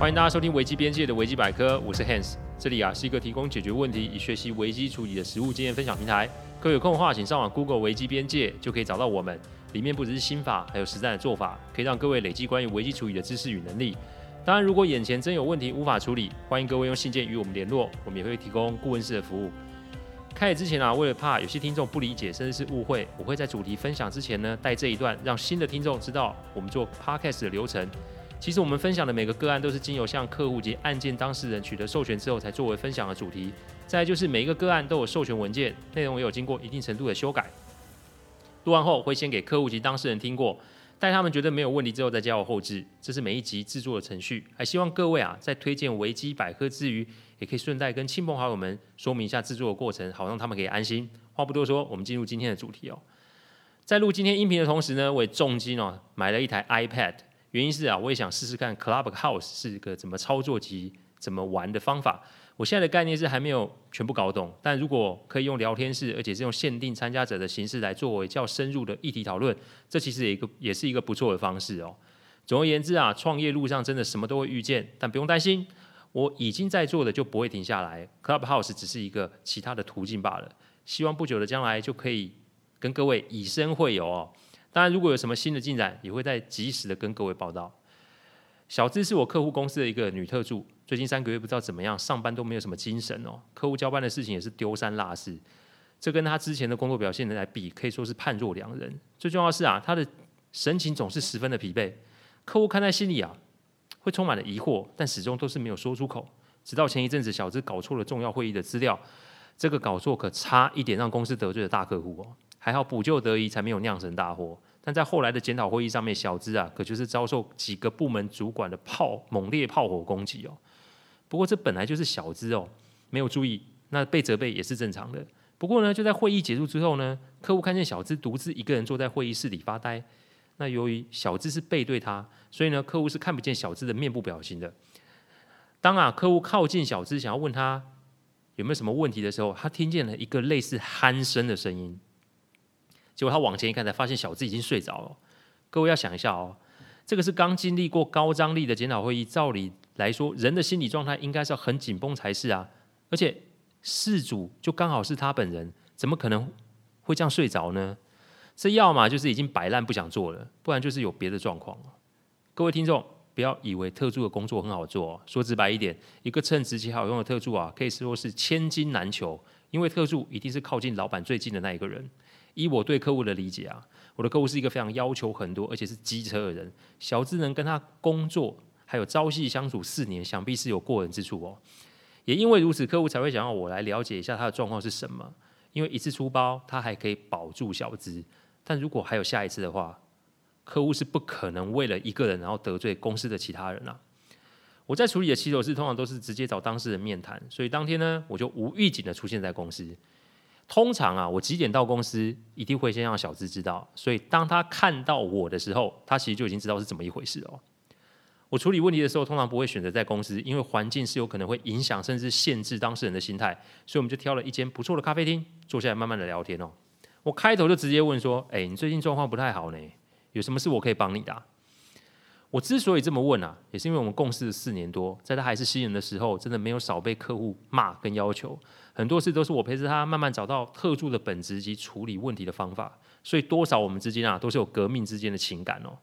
欢迎大家收听危机边界的危机百科，我是 Hans，这里啊是一个提供解决问题与学习危机处理的实务经验分享平台。各位有空的话，请上网 Google 危机边界，就可以找到我们。里面不只是心法，还有实战的做法，可以让各位累积关于危机处理的知识与能力。当然，如果眼前真有问题无法处理，欢迎各位用信件与我们联络，我们也会提供顾问式的服务。开始之前啊，为了怕有些听众不理解甚至是误会，我会在主题分享之前呢，带这一段，让新的听众知道我们做 Podcast 的流程。其实我们分享的每个个案都是经由向客户及案件当事人取得授权之后才作为分享的主题。再就是每一个个案都有授权文件，内容也有经过一定程度的修改。录完后会先给客户及当事人听过，待他们觉得没有问题之后再交我后置。这是每一集制作的程序。还希望各位啊在推荐维基百科之余，也可以顺带跟亲朋好友们说明一下制作的过程，好让他们可以安心。话不多说，我们进入今天的主题哦。在录今天音频的同时呢，我也重金哦买了一台 iPad。原因是啊，我也想试试看 Clubhouse 是个怎么操作及怎么玩的方法。我现在的概念是还没有全部搞懂，但如果可以用聊天室，而且是用限定参加者的形式来作为较深入的议题讨论，这其实也一个也是一个不错的方式哦。总而言之啊，创业路上真的什么都会遇见，但不用担心，我已经在做的就不会停下来。Clubhouse 只是一个其他的途径罢了。希望不久的将来就可以跟各位以身会友哦。当然，如果有什么新的进展，也会再及时的跟各位报道。小资是我客户公司的一个女特助，最近三个月不知道怎么样，上班都没有什么精神哦。客户交办的事情也是丢三落四，这跟她之前的工作表现来比，可以说是判若两人。最重要的是啊，她的神情总是十分的疲惫，客户看在心里啊，会充满了疑惑，但始终都是没有说出口。直到前一阵子，小资搞错了重要会议的资料，这个搞错可差一点让公司得罪了大客户哦。还好补救得宜，才没有酿成大祸。但在后来的检讨会议上面，小资啊，可就是遭受几个部门主管的炮猛烈炮火攻击哦。不过这本来就是小资哦，没有注意，那被责备也是正常的。不过呢，就在会议结束之后呢，客户看见小资独自一个人坐在会议室里发呆。那由于小资是背对他，所以呢，客户是看不见小资的面部表情的。当啊，客户靠近小资，想要问他有没有什么问题的时候，他听见了一个类似鼾声的声音。结果他往前一看，才发现小资已经睡着了。各位要想一下哦，这个是刚经历过高张力的检讨会议，照理来说，人的心理状态应该是要很紧绷才是啊。而且事主就刚好是他本人，怎么可能会这样睡着呢？这要么就是已经摆烂不想做了，不然就是有别的状况。各位听众，不要以为特助的工作很好做，说直白一点，一个称职且好用的特助啊，可以说是千金难求，因为特助一定是靠近老板最近的那一个人。以我对客户的理解啊，我的客户是一个非常要求很多，而且是机车的人。小资能跟他工作，还有朝夕相处四年，想必是有过人之处哦。也因为如此，客户才会想要我来了解一下他的状况是什么。因为一次出包，他还可以保住小资，但如果还有下一次的话，客户是不可能为了一个人然后得罪公司的其他人啊。我在处理的起手式通常都是直接找当事人面谈，所以当天呢，我就无预警的出现在公司。通常啊，我几点到公司，一定会先让小资知道。所以当他看到我的时候，他其实就已经知道是怎么一回事哦。我处理问题的时候，通常不会选择在公司，因为环境是有可能会影响甚至限制当事人的心态。所以我们就挑了一间不错的咖啡厅，坐下来慢慢的聊天哦。我开头就直接问说：“哎，你最近状况不太好呢，有什么事我可以帮你的？”我之所以这么问啊，也是因为我们共事了四年多，在他还是新人的时候，真的没有少被客户骂跟要求。很多事都是我陪着他慢慢找到特助的本质及处理问题的方法，所以多少我们之间啊都是有革命之间的情感哦。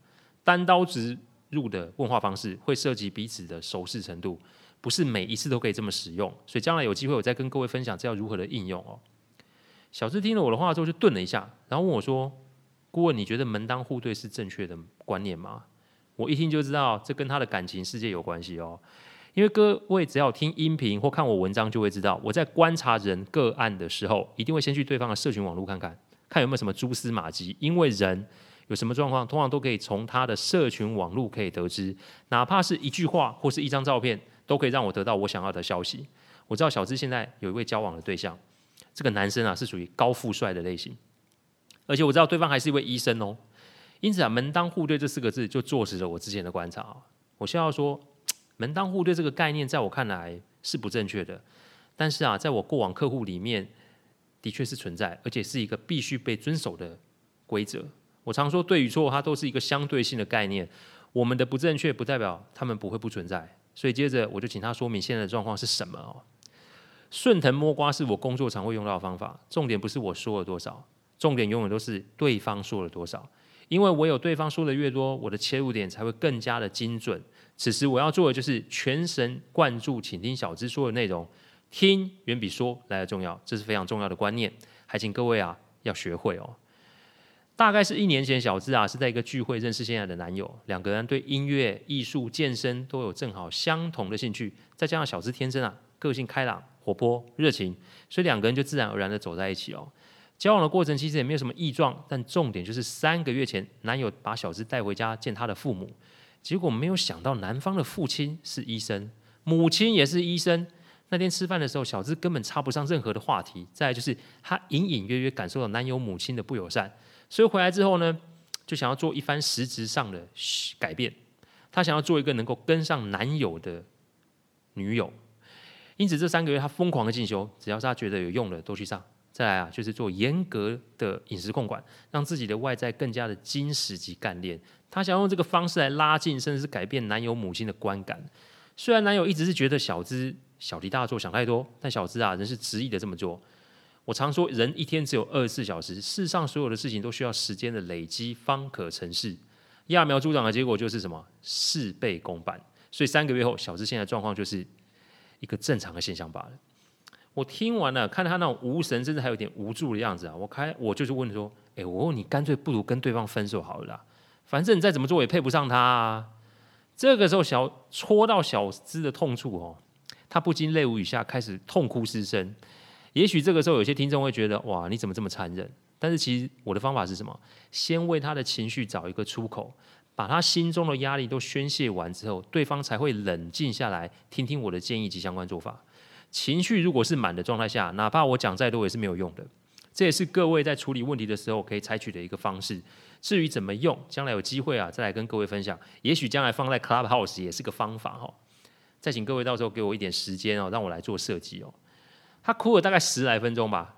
单刀直入的问话方式会涉及彼此的熟识程度，不是每一次都可以这么使用，所以将来有机会我再跟各位分享这要如何的应用哦。小智听了我的话之后就顿了一下，然后问我说：“顾问，你觉得门当户对是正确的观念吗？”我一听就知道这跟他的感情世界有关系哦。因为各位只要听音频或看我文章，就会知道我在观察人个案的时候，一定会先去对方的社群网络看看，看有没有什么蛛丝马迹。因为人有什么状况，通常都可以从他的社群网络可以得知，哪怕是一句话或是一张照片，都可以让我得到我想要的消息。我知道小资现在有一位交往的对象，这个男生啊是属于高富帅的类型，而且我知道对方还是一位医生哦。因此啊，门当户对这四个字就坐实了我之前的观察。我需要说。门当户对这个概念，在我看来是不正确的，但是啊，在我过往客户里面，的确是存在，而且是一个必须被遵守的规则。我常说对与错，它都是一个相对性的概念。我们的不正确，不代表他们不会不存在。所以接着我就请他说明现在的状况是什么哦。顺藤摸瓜是我工作常会用到的方法，重点不是我说了多少，重点永远都是对方说了多少。因为我有对方说的越多，我的切入点才会更加的精准。此时我要做的就是全神贯注，倾听小资说的内容，听远比说来的重要，这是非常重要的观念，还请各位啊要学会哦。大概是一年前，小资啊是在一个聚会认识现在的男友，两个人对音乐、艺术、健身都有正好相同的兴趣，再加上小资天生啊个性开朗、活泼、热情，所以两个人就自然而然的走在一起哦。交往的过程其实也没有什么异状，但重点就是三个月前，男友把小芝带回家见他的父母，结果没有想到男方的父亲是医生，母亲也是医生。那天吃饭的时候，小芝根本插不上任何的话题。再就是他隐隐约约感受到男友母亲的不友善，所以回来之后呢，就想要做一番实质上的改变。他想要做一个能够跟上男友的女友，因此这三个月他疯狂的进修，只要是他觉得有用的都去上。再来啊，就是做严格的饮食控管，让自己的外在更加的精实及干练。他想用这个方式来拉近，甚至是改变男友母亲的观感。虽然男友一直是觉得小资小题大做，想太多，但小资啊仍是执意的这么做。我常说，人一天只有二十四小时，世上所有的事情都需要时间的累积方可成事。揠苗助长的结果就是什么？事倍功半。所以三个月后，小资现在状况就是一个正常的现象罢了。我听完了，看他那种无神，甚至还有点无助的样子啊！我开，我就是问说：“哎，我问你，干脆不如跟对方分手好了啦，反正你再怎么做也配不上他啊！”这个时候，小戳到小资的痛处哦，他不禁泪如雨下，开始痛哭失声。也许这个时候，有些听众会觉得：“哇，你怎么这么残忍？”但是其实我的方法是什么？先为他的情绪找一个出口，把他心中的压力都宣泄完之后，对方才会冷静下来，听听我的建议及相关做法。情绪如果是满的状态下，哪怕我讲再多也是没有用的。这也是各位在处理问题的时候可以采取的一个方式。至于怎么用，将来有机会啊再来跟各位分享。也许将来放在 Clubhouse 也是个方法哈。再请各位到时候给我一点时间哦，让我来做设计哦。他哭了大概十来分钟吧，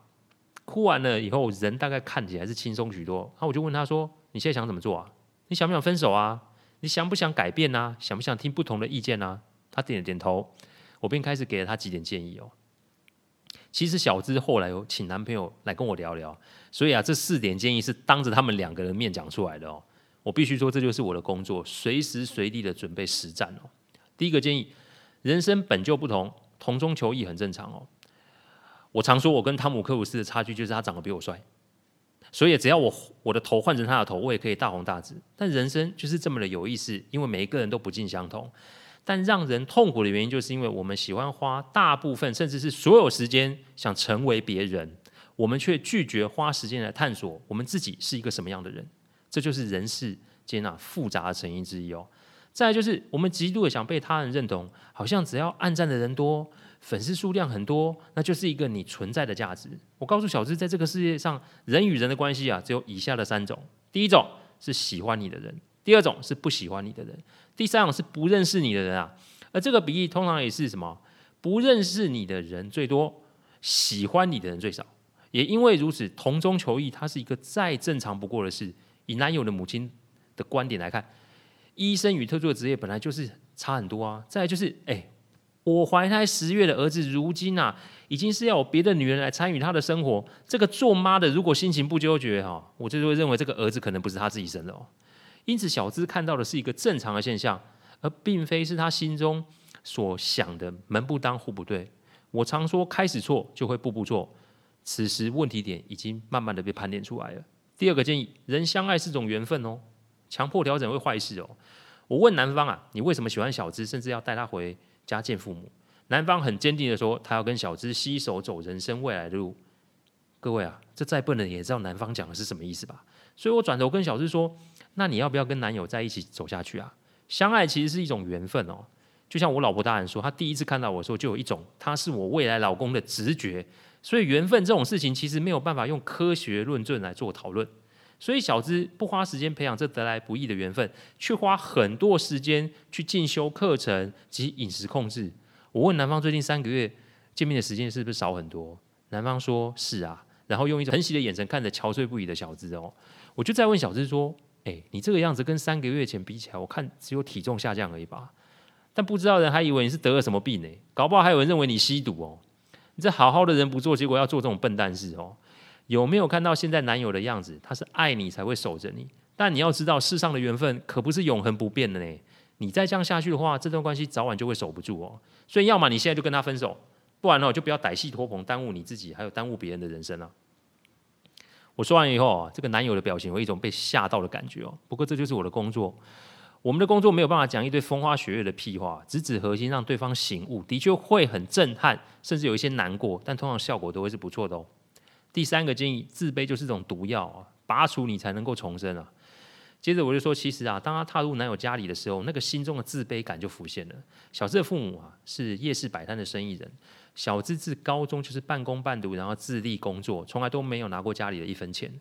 哭完了以后人大概看起来是轻松许多。那我就问他说：“你现在想怎么做啊？你想不想分手啊？你想不想改变啊？想不想听不同的意见啊？”他点了点头。我便开始给了他几点建议哦。其实小资后来有请男朋友来跟我聊聊，所以啊，这四点建议是当着他们两个人面讲出来的哦。我必须说，这就是我的工作，随时随地的准备实战哦。第一个建议，人生本就不同，同中求异很正常哦。我常说，我跟汤姆克鲁斯的差距就是他长得比我帅，所以只要我我的头换成他的头，我也可以大红大紫。但人生就是这么的有意思，因为每一个人都不尽相同。但让人痛苦的原因，就是因为我们喜欢花大部分，甚至是所有时间想成为别人，我们却拒绝花时间来探索我们自己是一个什么样的人。这就是人世间啊复杂的成因之一哦。再来就是我们极度的想被他人认同，好像只要暗赞的人多，粉丝数量很多，那就是一个你存在的价值。我告诉小资，在这个世界上，人与人的关系啊，只有以下的三种：第一种是喜欢你的人，第二种是不喜欢你的人。第三种是不认识你的人啊，而这个比喻通常也是什么？不认识你的人最多，喜欢你的人最少。也因为如此，同中求异，它是一个再正常不过的事。以男友的母亲的观点来看，医生与特殊的职业本来就是差很多啊。再来就是，哎，我怀胎十月的儿子，如今啊，已经是要有别的女人来参与他的生活。这个做妈的，如果心情不纠结哈，我就会认为这个儿子可能不是他自己生的哦。因此，小资看到的是一个正常的现象，而并非是他心中所想的门不当户不对。我常说，开始错就会步步错。此时问题点已经慢慢的被盘点出来了。第二个建议，人相爱是种缘分哦，强迫调整会坏事哦。我问男方啊，你为什么喜欢小资，甚至要带他回家见父母？男方很坚定的说，他要跟小资携手走人生未来的路。各位啊，这再笨的也知道男方讲的是什么意思吧？所以我转头跟小资说。那你要不要跟男友在一起走下去啊？相爱其实是一种缘分哦，就像我老婆大人说，她第一次看到我的时候，就有一种他是我未来老公的直觉。所以缘分这种事情，其实没有办法用科学论证来做讨论。所以小资不花时间培养这得来不易的缘分，却花很多时间去进修课程及饮食控制。我问男方最近三个月见面的时间是不是少很多？男方说是啊，然后用一种疼惜的眼神看着憔悴不已的小资哦。我就再问小资说。哎，你这个样子跟三个月前比起来，我看只有体重下降而已吧。但不知道人还以为你是得了什么病呢？搞不好还有人认为你吸毒哦。你这好好的人不做，结果要做这种笨蛋事哦。有没有看到现在男友的样子？他是爱你才会守着你，但你要知道世上的缘分可不是永恒不变的呢。你再这样下去的话，这段关系早晚就会守不住哦。所以，要么你现在就跟他分手，不然呢，就不要歹戏拖棚，耽误你自己，还有耽误别人的人生了。我说完以后啊，这个男友的表情有一种被吓到的感觉哦。不过这就是我的工作。我们的工作没有办法讲一堆风花雪月的屁话，直指核心，让对方醒悟，的确会很震撼，甚至有一些难过，但通常效果都会是不错的哦。第三个建议，自卑就是一种毒药啊，拔除你才能够重生啊。接着我就说，其实啊，当他踏入男友家里的时候，那个心中的自卑感就浮现了。小智的父母啊，是夜市摆摊的生意人，小资自高中就是半工半读，然后自立工作，从来都没有拿过家里的一分钱。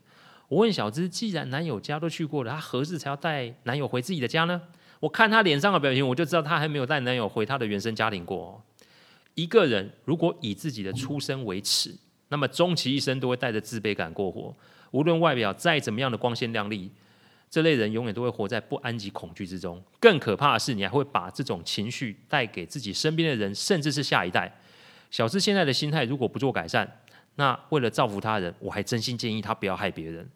我问小资，既然男友家都去过了，她何时才要带男友回自己的家呢？我看她脸上的表情，我就知道她还没有带男友回她的原生家庭过。一个人如果以自己的出身为耻，那么终其一生都会带着自卑感过活。无论外表再怎么样的光鲜亮丽，这类人永远都会活在不安及恐惧之中。更可怕的是，你还会把这种情绪带给自己身边的人，甚至是下一代。小资现在的心态如果不做改善，那为了造福他人，我还真心建议他不要害别人，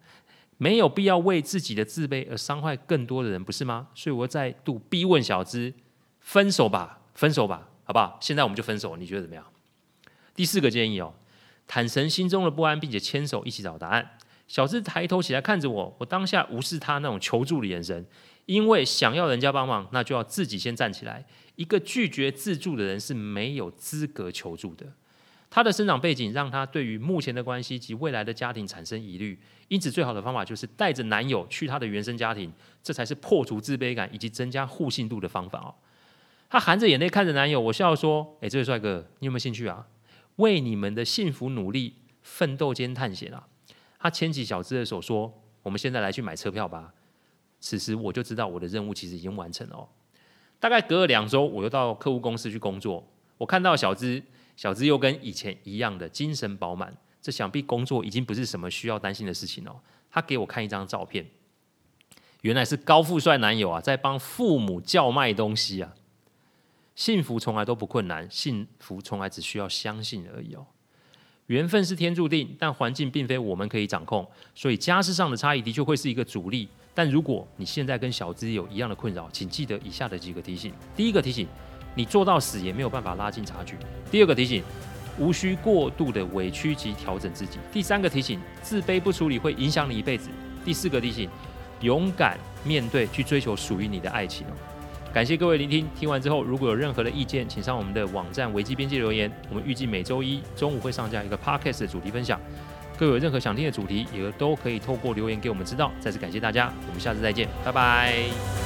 没有必要为自己的自卑而伤害更多的人，不是吗？所以我再度逼问小资：分手吧，分手吧，好不好？现在我们就分手，你觉得怎么样？第四个建议哦，坦诚心中的不安，并且牵手一起找答案。小智抬头起来看着我，我当下无视他那种求助的眼神，因为想要人家帮忙，那就要自己先站起来。一个拒绝自助的人是没有资格求助的。他的生长背景让他对于目前的关系及未来的家庭产生疑虑，因此最好的方法就是带着男友去他的原生家庭，这才是破除自卑感以及增加互信度的方法哦。他含着眼泪看着男友，我笑说：“哎，这位帅哥，你有没有兴趣啊？为你们的幸福努力奋斗兼探险啊！”他牵起小资的手说：“我们现在来去买车票吧。”此时我就知道我的任务其实已经完成了。大概隔了两周，我又到客户公司去工作，我看到小资。小资又跟以前一样的精神饱满，这想必工作已经不是什么需要担心的事情哦。他给我看一张照片，原来是高富帅男友啊，在帮父母叫卖东西啊。幸福从来都不困难，幸福从来只需要相信而已哦。缘分是天注定，但环境并非我们可以掌控，所以家世上的差异的确会是一个阻力。但如果你现在跟小资有一样的困扰，请记得以下的几个提醒：第一个提醒。你做到死也没有办法拉近差距。第二个提醒，无需过度的委屈及调整自己。第三个提醒，自卑不处理会影响你一辈子。第四个提醒，勇敢面对，去追求属于你的爱情。感谢各位聆听，听完之后如果有任何的意见，请上我们的网站维基编辑留言。我们预计每周一中午会上架一个 podcast 的主题分享。各位有任何想听的主题，也都可以透过留言给我们知道。再次感谢大家，我们下次再见，拜拜。